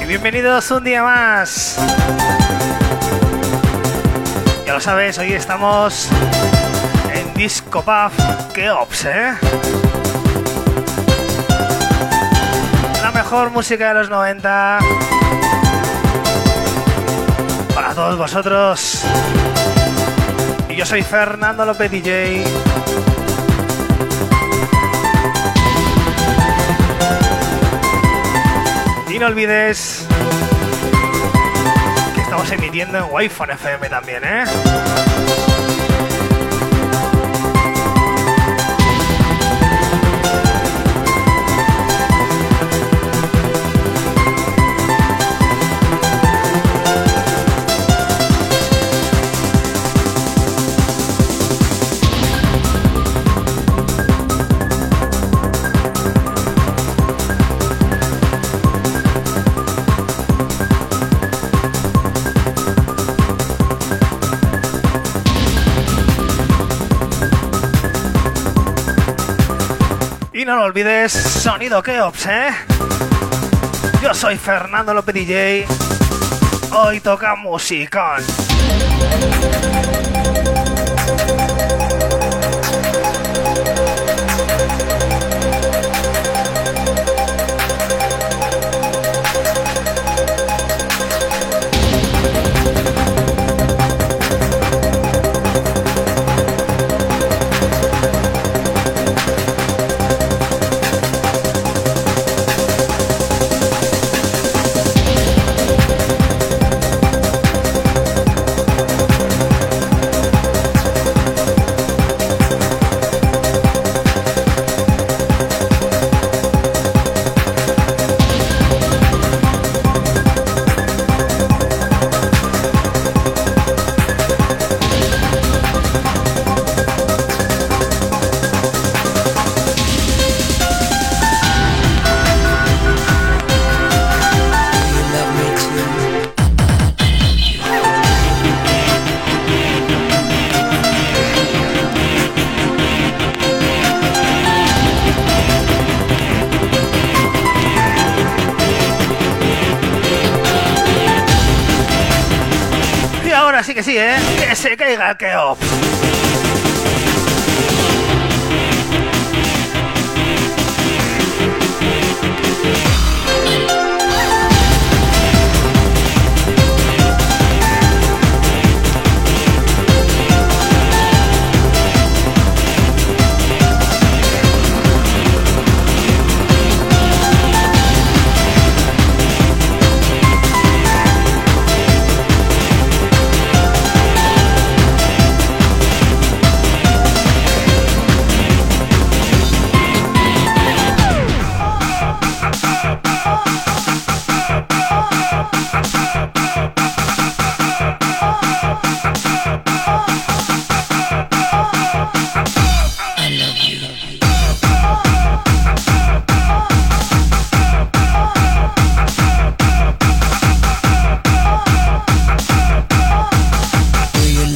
Y bienvenidos un día más. Ya lo sabes, hoy estamos en Disco Puff Keops, ¿eh? La mejor música de los 90. Para todos vosotros. Y yo soy Fernando López DJ. No olvides que estamos emitiendo en Wi-Fi FM también, ¿eh? Y no lo olvides, sonido Keops, ¿eh? Yo soy Fernando López DJ. Hoy toca musicón.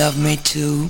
Love me too?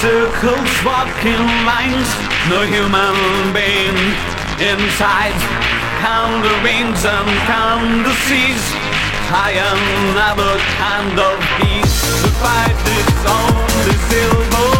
Circles, walking lines, no human being inside. Count the rings and count the seas. I am never kind of peace. The fight is only civil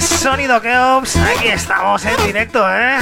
sonido que ops. Aquí estamos en directo, ¿eh?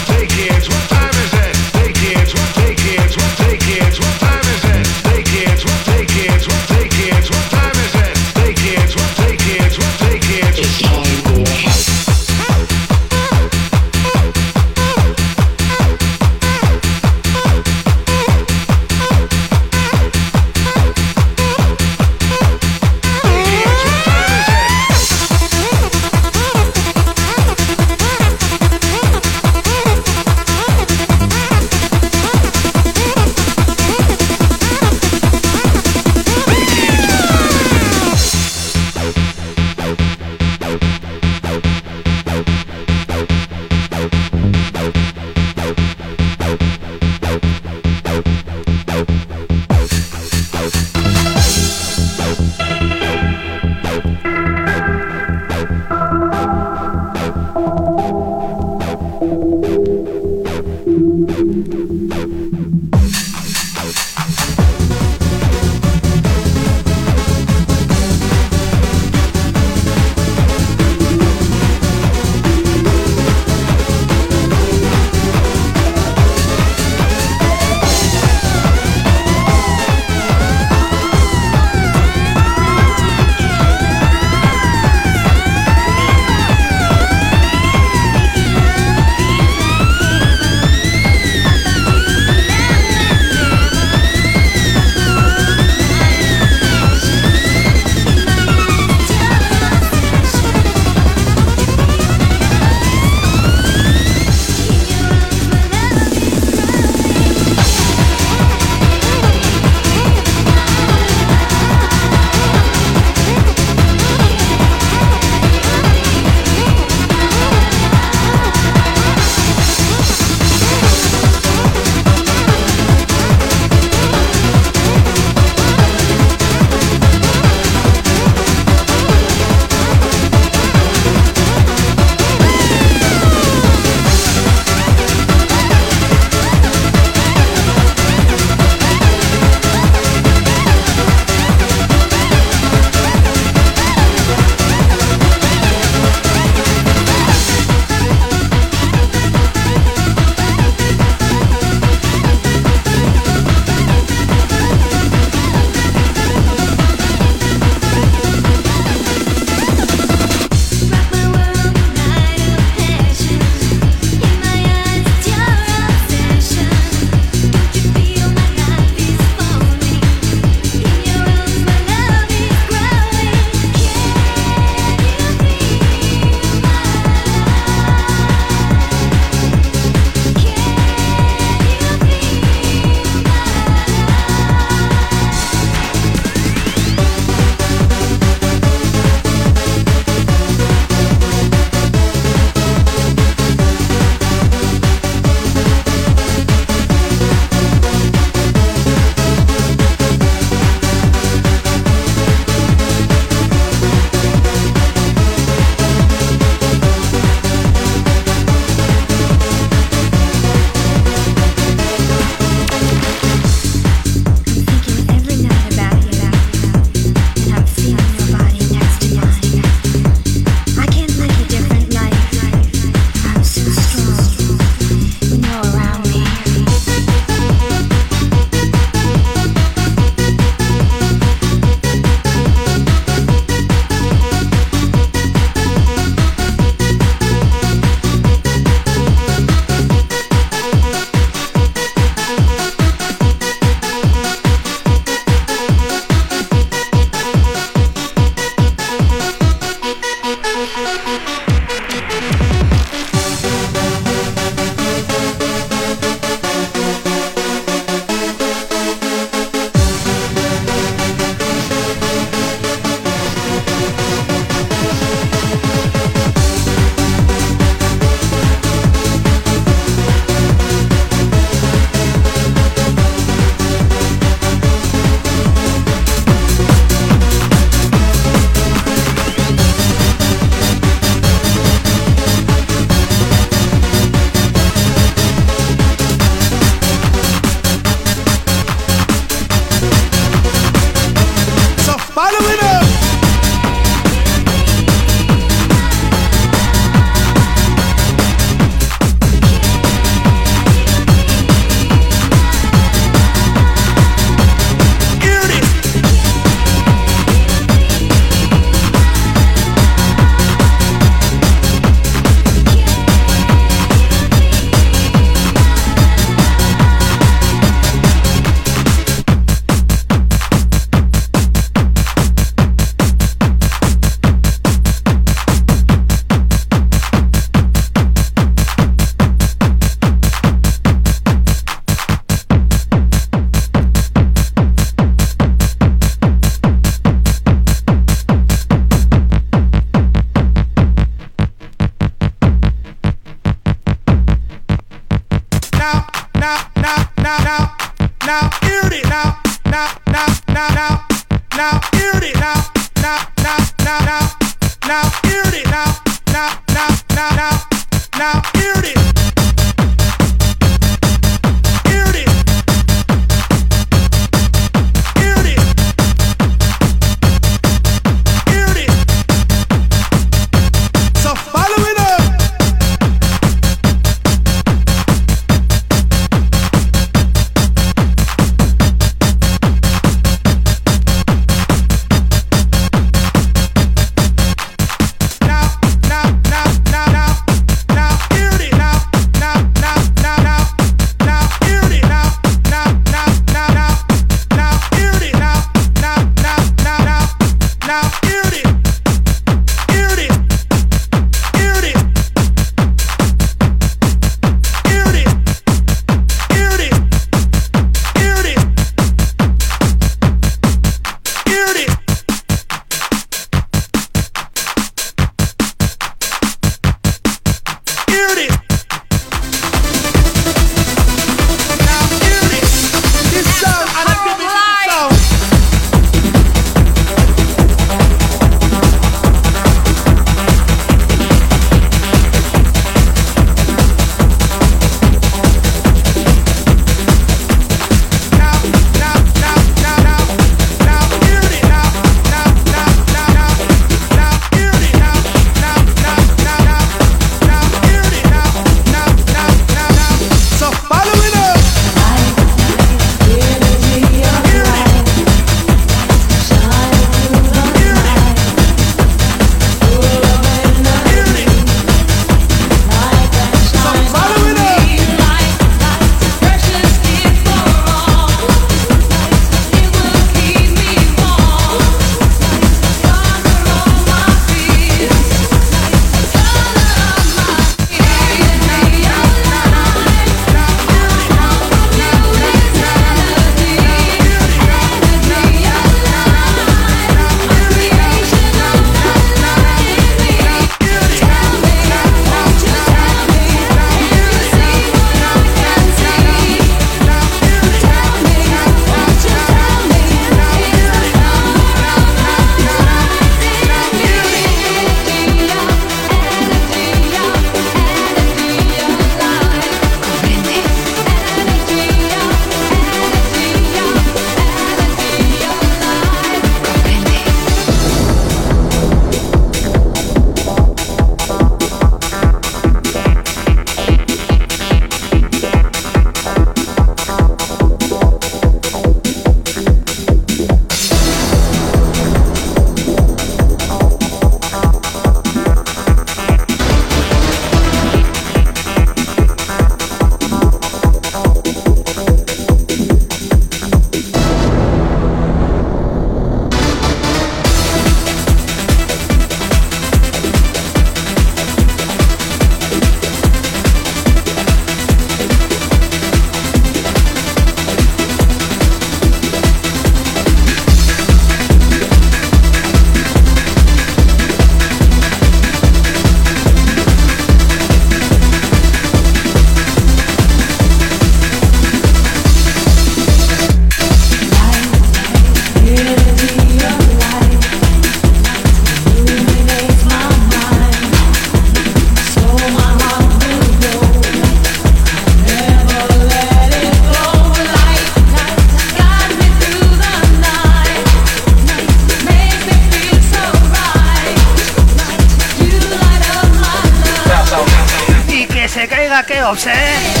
给老子！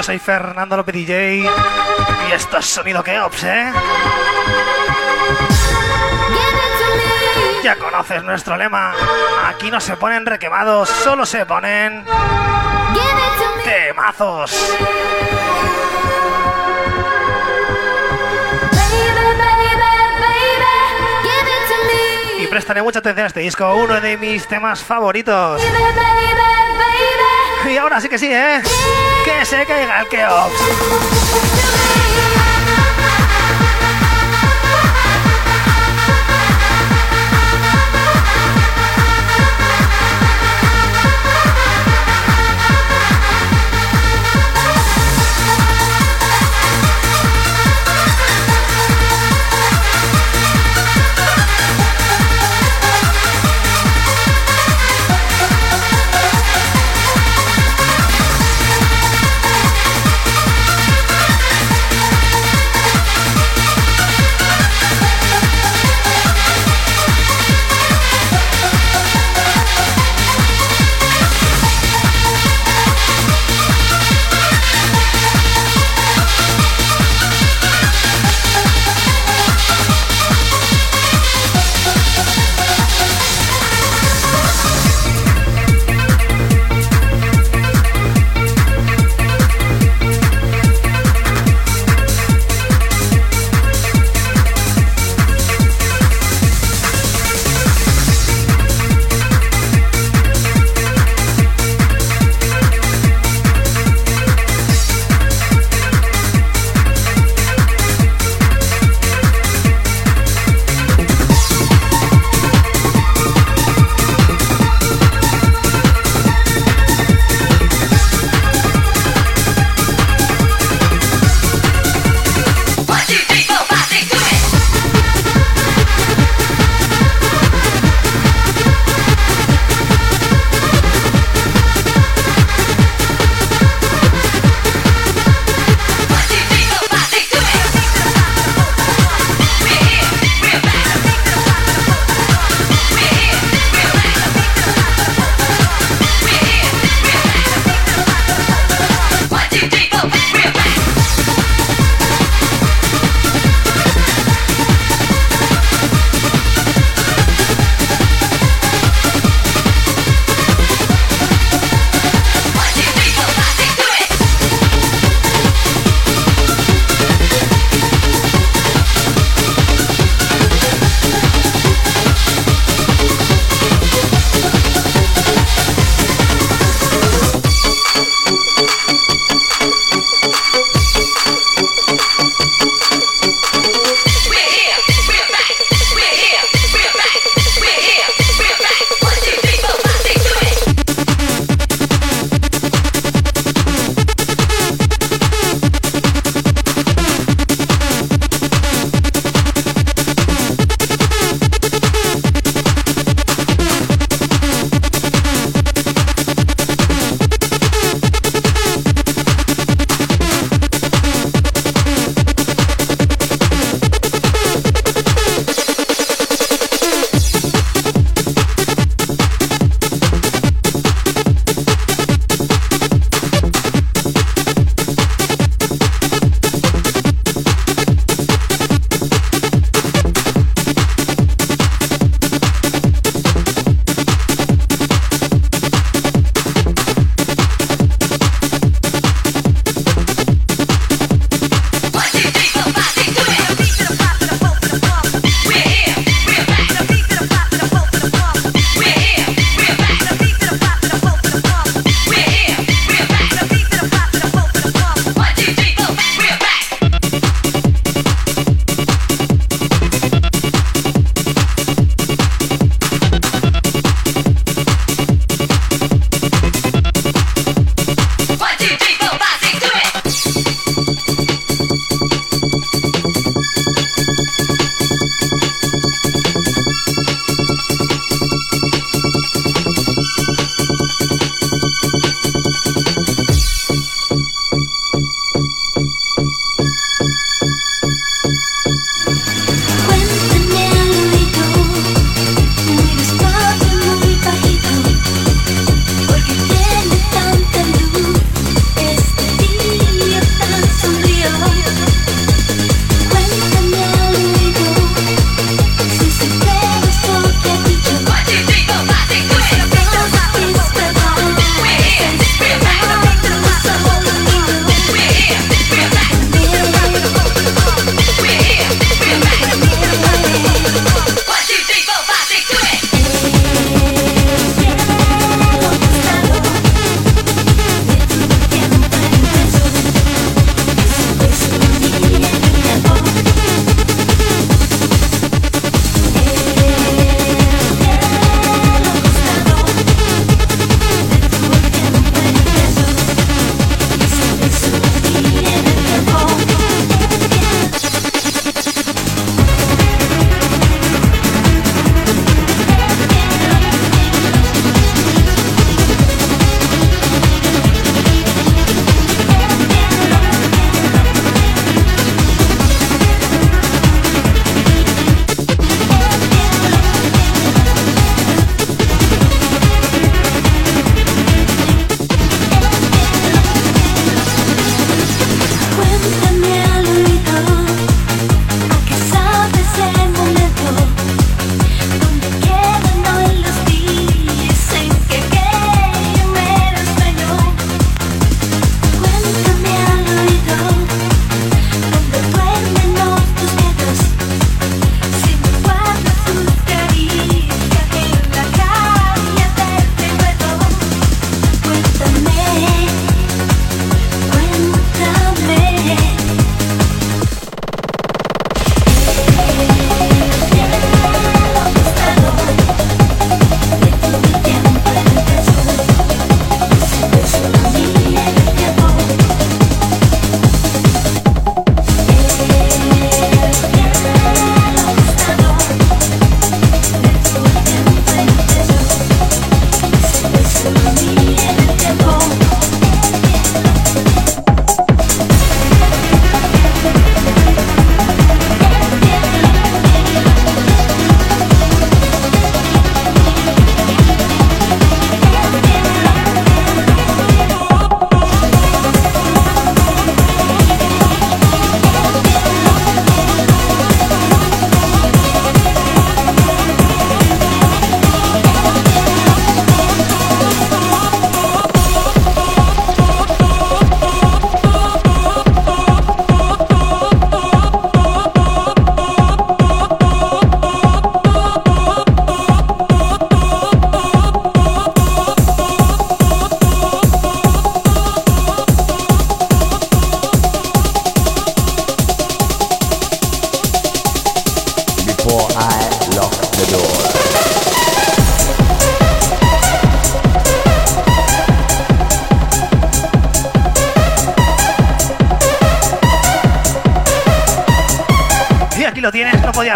Yo soy Fernando López DJ y esto es Sonido Keops, ¿eh? Ya conoces nuestro lema, aquí no se ponen requemados, solo se ponen temazos. Y prestaré mucha atención a este disco, uno de mis temas favoritos. Y ahora sí que sí, ¿eh? Que se caiga el Keops.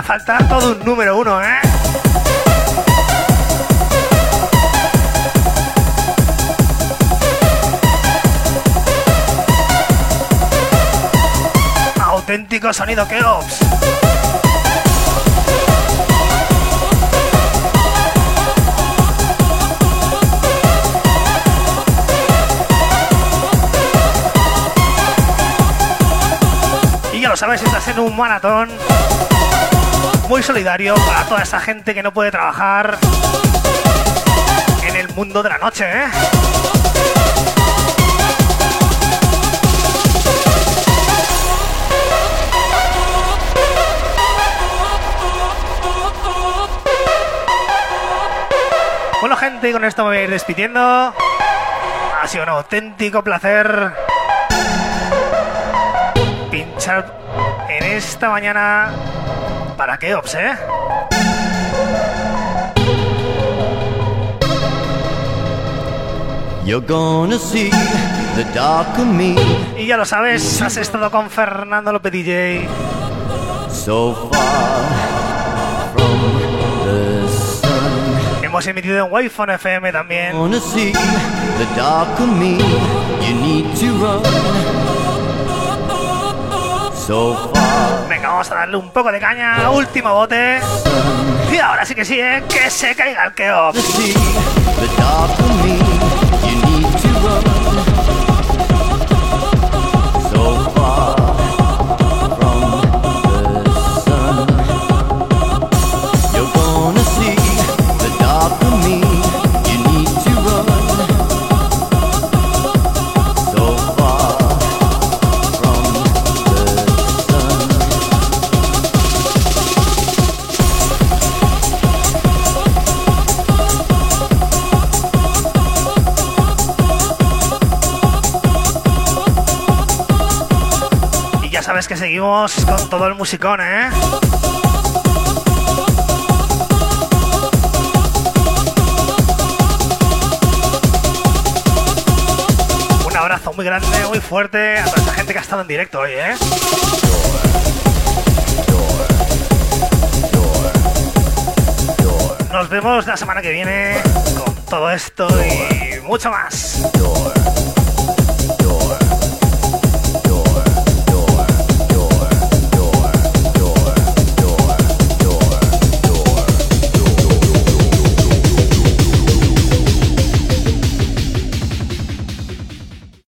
Faltar todo un número uno, ¿eh? Auténtico sonido que ops. sabes, estás en un maratón muy solidario para toda esa gente que no puede trabajar en el mundo de la noche, ¿eh? Bueno gente, con esto me voy a ir despidiendo. Ha sido un auténtico placer pinchar en esta mañana para qué ops, ¿eh? You're gonna see the dark of me. Y ya lo sabes, has estado con Fernando López DJ. So far from the sun. Hemos emitido en Wi-Fi FM también. Gonna see the dark of me. You need to run. Venga, vamos a darle un poco de caña. Último bote. Y ahora sí que sí, ¿eh? Que se caiga el Keops. Sabes que seguimos con todo el musicón, ¿eh? Un abrazo muy grande, muy fuerte a toda esta gente que ha estado en directo hoy, ¿eh? Nos vemos la semana que viene con todo esto y mucho más.